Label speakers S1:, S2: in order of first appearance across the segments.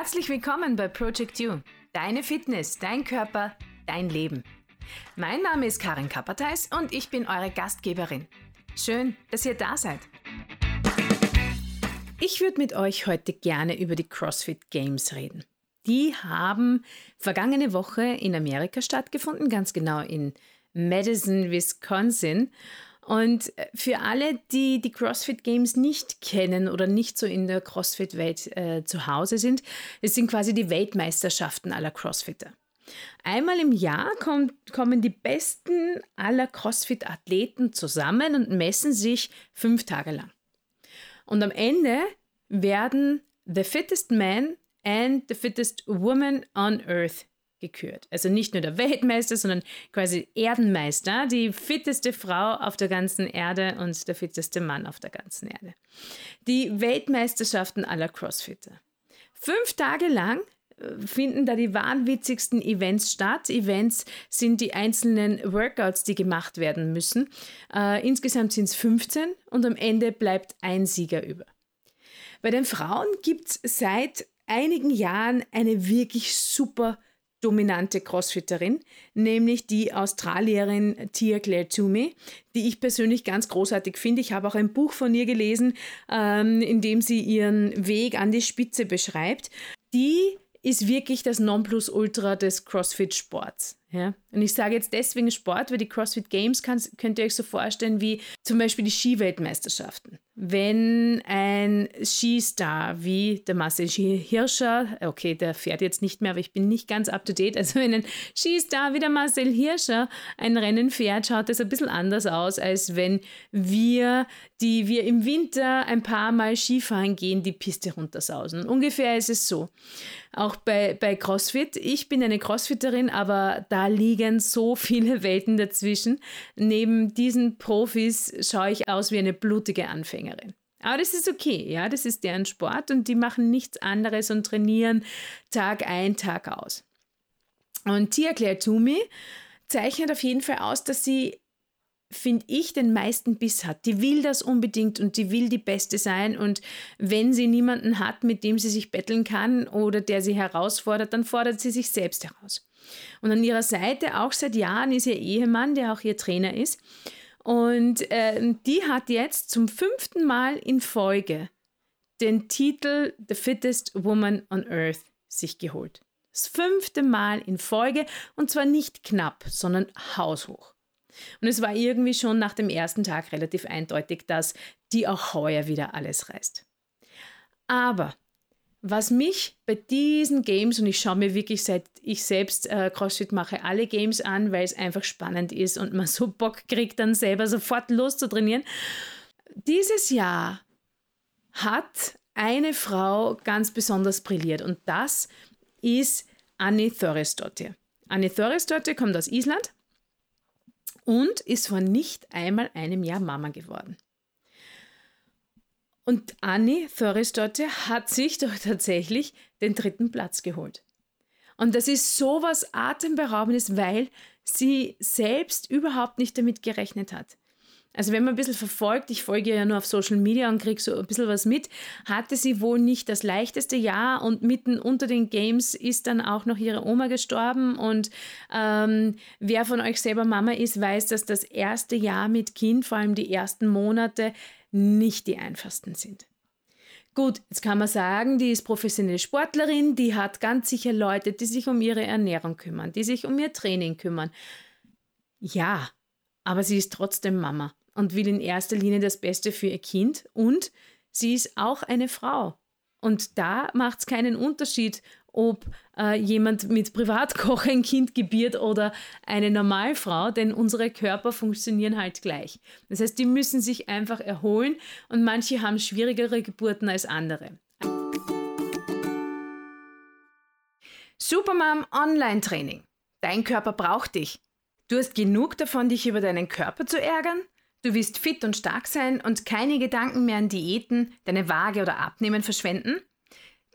S1: Herzlich willkommen bei Project You. Deine Fitness, dein Körper, dein Leben. Mein Name ist Karin Kapperteis und ich bin eure Gastgeberin. Schön, dass ihr da seid. Ich würde mit euch heute gerne über die CrossFit Games reden. Die haben vergangene Woche in Amerika stattgefunden, ganz genau in Madison, Wisconsin. Und äh, für alle, die die CrossFit Games nicht kennen oder nicht so in der CrossFit-Welt äh, zu Hause sind, es sind quasi die Weltmeisterschaften aller Crossfitter. Einmal im Jahr kommt, kommen die besten aller CrossFit-Athleten zusammen und messen sich fünf Tage lang. Und am Ende werden The Fittest Man and the Fittest Woman on Earth gekürt. Also nicht nur der Weltmeister, sondern quasi Erdenmeister, die fitteste Frau auf der ganzen Erde und der fitteste Mann auf der ganzen Erde. Die Weltmeisterschaften aller Crossfitter. Fünf Tage lang äh, finden da die wahnwitzigsten Events statt. Events sind die einzelnen Workouts, die gemacht werden müssen. Äh, insgesamt sind es 15 und am Ende bleibt ein Sieger über. Bei den Frauen gibt es seit einigen Jahren eine wirklich super dominante Crossfitterin, nämlich die Australierin Tia Claire Toomey, die ich persönlich ganz großartig finde. Ich habe auch ein Buch von ihr gelesen, ähm, in dem sie ihren Weg an die Spitze beschreibt. Die ist wirklich das Nonplusultra des CrossFit-Sports. Ja? Und ich sage jetzt deswegen Sport, weil die CrossFit Games könnt ihr euch so vorstellen wie zum Beispiel die Skiweltmeisterschaften. Wenn ein Skistar wie der Marcel Hirscher, okay, der fährt jetzt nicht mehr, aber ich bin nicht ganz up to date, also wenn ein Skistar wie der Marcel Hirscher ein Rennen fährt, schaut das ein bisschen anders aus, als wenn wir, die wir im Winter ein paar Mal Skifahren gehen, die Piste runtersausen. Ungefähr ist es so. Auch bei, bei CrossFit. Ich bin eine Crossfitterin, aber da liegen so viele Welten dazwischen. Neben diesen Profis schaue ich aus wie eine blutige Anfängerin. Aber das ist okay, ja, das ist deren Sport und die machen nichts anderes und trainieren Tag ein, Tag aus. Und Tia Claire Toomey zeichnet auf jeden Fall aus, dass sie finde ich, den meisten Biss hat. Die will das unbedingt und die will die Beste sein. Und wenn sie niemanden hat, mit dem sie sich betteln kann oder der sie herausfordert, dann fordert sie sich selbst heraus. Und an ihrer Seite, auch seit Jahren, ist ihr Ehemann, der auch ihr Trainer ist. Und äh, die hat jetzt zum fünften Mal in Folge den Titel The Fittest Woman on Earth sich geholt. Das fünfte Mal in Folge und zwar nicht knapp, sondern haushoch. Und es war irgendwie schon nach dem ersten Tag relativ eindeutig, dass die auch heuer wieder alles reißt. Aber was mich bei diesen Games, und ich schaue mir wirklich seit ich selbst äh, CrossFit mache, alle Games an, weil es einfach spannend ist und man so Bock kriegt, dann selber sofort loszutrainieren. Dieses Jahr hat eine Frau ganz besonders brilliert und das ist Annie Thorisdottir. Annie Thorisdottir kommt aus Island und ist vor nicht einmal einem Jahr Mama geworden. Und Annie Thorisdottir hat sich doch tatsächlich den dritten Platz geholt. Und das ist sowas Atemberaubendes, weil sie selbst überhaupt nicht damit gerechnet hat. Also wenn man ein bisschen verfolgt, ich folge ja nur auf Social Media und kriege so ein bisschen was mit, hatte sie wohl nicht das leichteste Jahr und mitten unter den Games ist dann auch noch ihre Oma gestorben und ähm, wer von euch selber Mama ist, weiß, dass das erste Jahr mit Kind, vor allem die ersten Monate, nicht die einfachsten sind. Gut, jetzt kann man sagen, die ist professionelle Sportlerin, die hat ganz sicher Leute, die sich um ihre Ernährung kümmern, die sich um ihr Training kümmern. Ja, aber sie ist trotzdem Mama und will in erster Linie das Beste für ihr Kind und sie ist auch eine Frau. Und da macht es keinen Unterschied, ob äh, jemand mit Privatkoch ein Kind gebiert oder eine Normalfrau, denn unsere Körper funktionieren halt gleich. Das heißt, die müssen sich einfach erholen und manche haben schwierigere Geburten als andere. Supermom Online Training. Dein Körper braucht dich. Du hast genug davon, dich über deinen Körper zu ärgern? Du willst fit und stark sein und keine Gedanken mehr an Diäten, deine Waage oder Abnehmen verschwenden?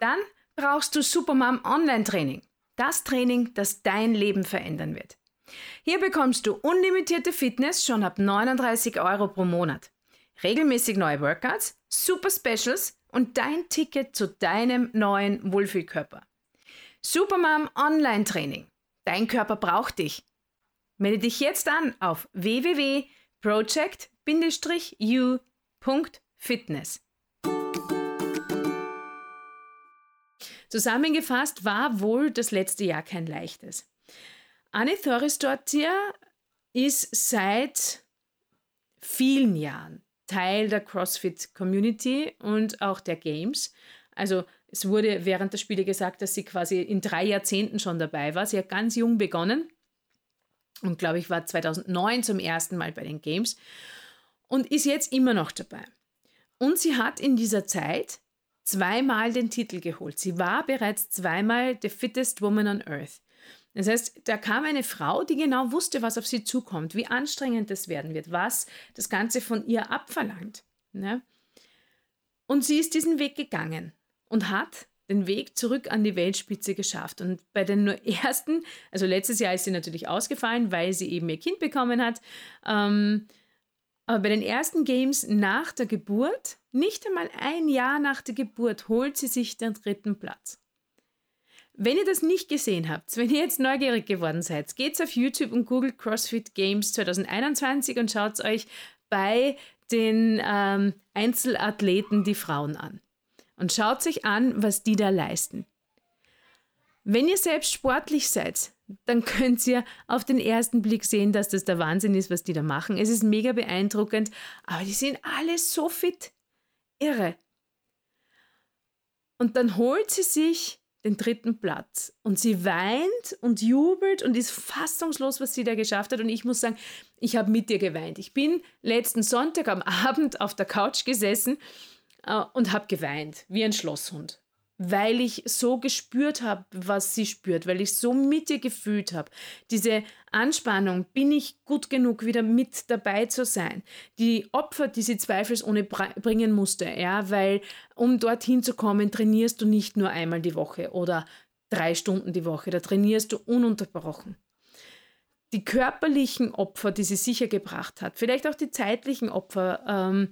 S1: Dann brauchst du Supermom Online Training. Das Training, das dein Leben verändern wird. Hier bekommst du unlimitierte Fitness schon ab 39 Euro pro Monat. regelmäßig neue Workouts, super Specials und dein Ticket zu deinem neuen Wohlfühlkörper. Supermom Online Training. Dein Körper braucht dich. Melde dich jetzt an auf www.project-u.fitness. Zusammengefasst war wohl das letzte Jahr kein leichtes. Anne Thorisdottir ist seit vielen Jahren Teil der CrossFit Community und auch der Games. Also es wurde während der Spiele gesagt, dass sie quasi in drei Jahrzehnten schon dabei war. Sie hat ganz jung begonnen und glaube ich war 2009 zum ersten Mal bei den Games und ist jetzt immer noch dabei. Und sie hat in dieser Zeit zweimal den Titel geholt. Sie war bereits zweimal the fittest woman on earth. Das heißt, da kam eine Frau, die genau wusste, was auf sie zukommt, wie anstrengend das werden wird, was das Ganze von ihr abverlangt. Ne? Und sie ist diesen Weg gegangen und hat den Weg zurück an die Weltspitze geschafft. Und bei den ersten, also letztes Jahr ist sie natürlich ausgefallen, weil sie eben ihr Kind bekommen hat. Ähm, aber bei den ersten Games nach der Geburt, nicht einmal ein Jahr nach der Geburt, holt sie sich den dritten Platz. Wenn ihr das nicht gesehen habt, wenn ihr jetzt neugierig geworden seid, geht's auf YouTube und googelt CrossFit Games 2021 und schaut euch bei den ähm, Einzelathleten die Frauen an. Und schaut sich an, was die da leisten. Wenn ihr selbst sportlich seid, dann könnt ihr auf den ersten Blick sehen, dass das der Wahnsinn ist, was die da machen. Es ist mega beeindruckend, aber die sind alle so fit. Irre. Und dann holt sie sich den dritten Platz. Und sie weint und jubelt und ist fassungslos, was sie da geschafft hat. Und ich muss sagen, ich habe mit ihr geweint. Ich bin letzten Sonntag am Abend auf der Couch gesessen äh, und habe geweint, wie ein Schlosshund weil ich so gespürt habe, was sie spürt, weil ich so mit ihr gefühlt habe. Diese Anspannung, bin ich gut genug, wieder mit dabei zu sein. Die Opfer, die sie zweifelsohne bringen musste, ja, weil um dorthin zu kommen, trainierst du nicht nur einmal die Woche oder drei Stunden die Woche, da trainierst du ununterbrochen. Die körperlichen Opfer, die sie sicher gebracht hat, vielleicht auch die zeitlichen Opfer, ähm,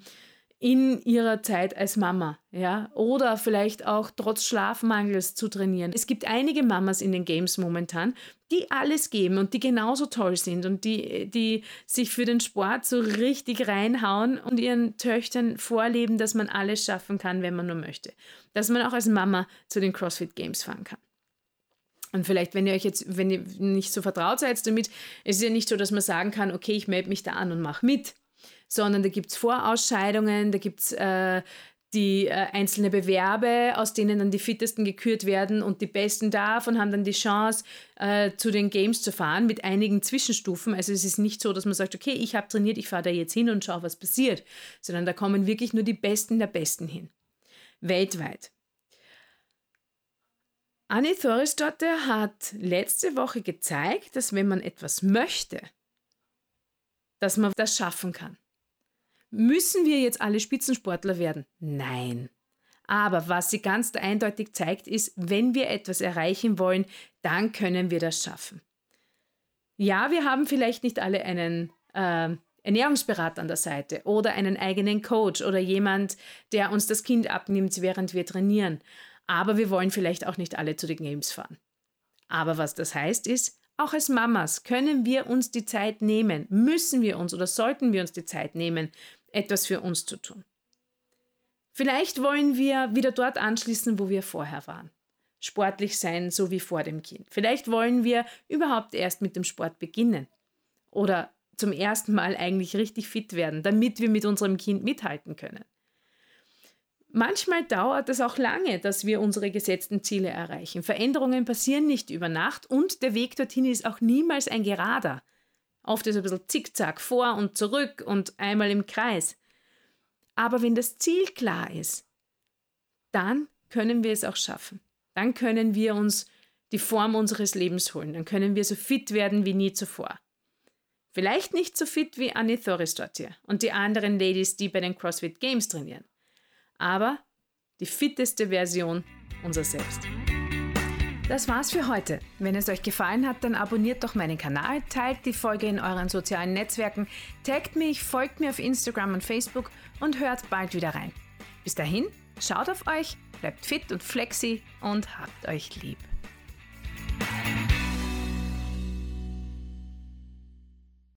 S1: in ihrer Zeit als Mama, ja, oder vielleicht auch trotz Schlafmangels zu trainieren. Es gibt einige Mamas in den Games momentan, die alles geben und die genauso toll sind und die, die sich für den Sport so richtig reinhauen und ihren Töchtern vorleben, dass man alles schaffen kann, wenn man nur möchte. Dass man auch als Mama zu den CrossFit Games fahren kann. Und vielleicht, wenn ihr euch jetzt, wenn ihr nicht so vertraut seid damit, ist es ja nicht so, dass man sagen kann, okay, ich melde mich da an und mache mit sondern da gibt es Vorausscheidungen, da gibt es äh, die äh, einzelne Bewerbe, aus denen dann die Fittesten gekürt werden und die Besten davon haben dann die Chance, äh, zu den Games zu fahren mit einigen Zwischenstufen. Also es ist nicht so, dass man sagt, okay, ich habe trainiert, ich fahre da jetzt hin und schaue, was passiert, sondern da kommen wirklich nur die Besten der Besten hin. Weltweit. Annie Thorisdotter hat letzte Woche gezeigt, dass wenn man etwas möchte, dass man das schaffen kann. Müssen wir jetzt alle Spitzensportler werden? Nein. Aber was sie ganz eindeutig zeigt, ist, wenn wir etwas erreichen wollen, dann können wir das schaffen. Ja, wir haben vielleicht nicht alle einen äh, Ernährungsberater an der Seite oder einen eigenen Coach oder jemand, der uns das Kind abnimmt, während wir trainieren. Aber wir wollen vielleicht auch nicht alle zu den Games fahren. Aber was das heißt, ist, auch als Mamas können wir uns die Zeit nehmen, müssen wir uns oder sollten wir uns die Zeit nehmen, etwas für uns zu tun. Vielleicht wollen wir wieder dort anschließen, wo wir vorher waren. Sportlich sein, so wie vor dem Kind. Vielleicht wollen wir überhaupt erst mit dem Sport beginnen. Oder zum ersten Mal eigentlich richtig fit werden, damit wir mit unserem Kind mithalten können. Manchmal dauert es auch lange, dass wir unsere gesetzten Ziele erreichen. Veränderungen passieren nicht über Nacht und der Weg dorthin ist auch niemals ein gerader. Oft ist ein bisschen zickzack vor und zurück und einmal im Kreis. Aber wenn das Ziel klar ist, dann können wir es auch schaffen. Dann können wir uns die Form unseres Lebens holen. Dann können wir so fit werden wie nie zuvor. Vielleicht nicht so fit wie Annie Thoris dort hier und die anderen Ladies, die bei den CrossFit Games trainieren. Aber die fitteste Version unser Selbst. Das war's für heute. Wenn es euch gefallen hat, dann abonniert doch meinen Kanal, teilt die Folge in euren sozialen Netzwerken, taggt mich, folgt mir auf Instagram und Facebook und hört bald wieder rein. Bis dahin, schaut auf euch, bleibt fit und flexi und habt euch lieb.